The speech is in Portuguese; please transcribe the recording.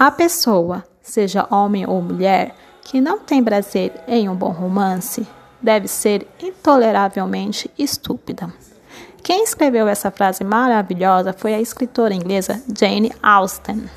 A pessoa, seja homem ou mulher, que não tem prazer em um bom romance, deve ser intoleravelmente estúpida. Quem escreveu essa frase maravilhosa foi a escritora inglesa Jane Austen.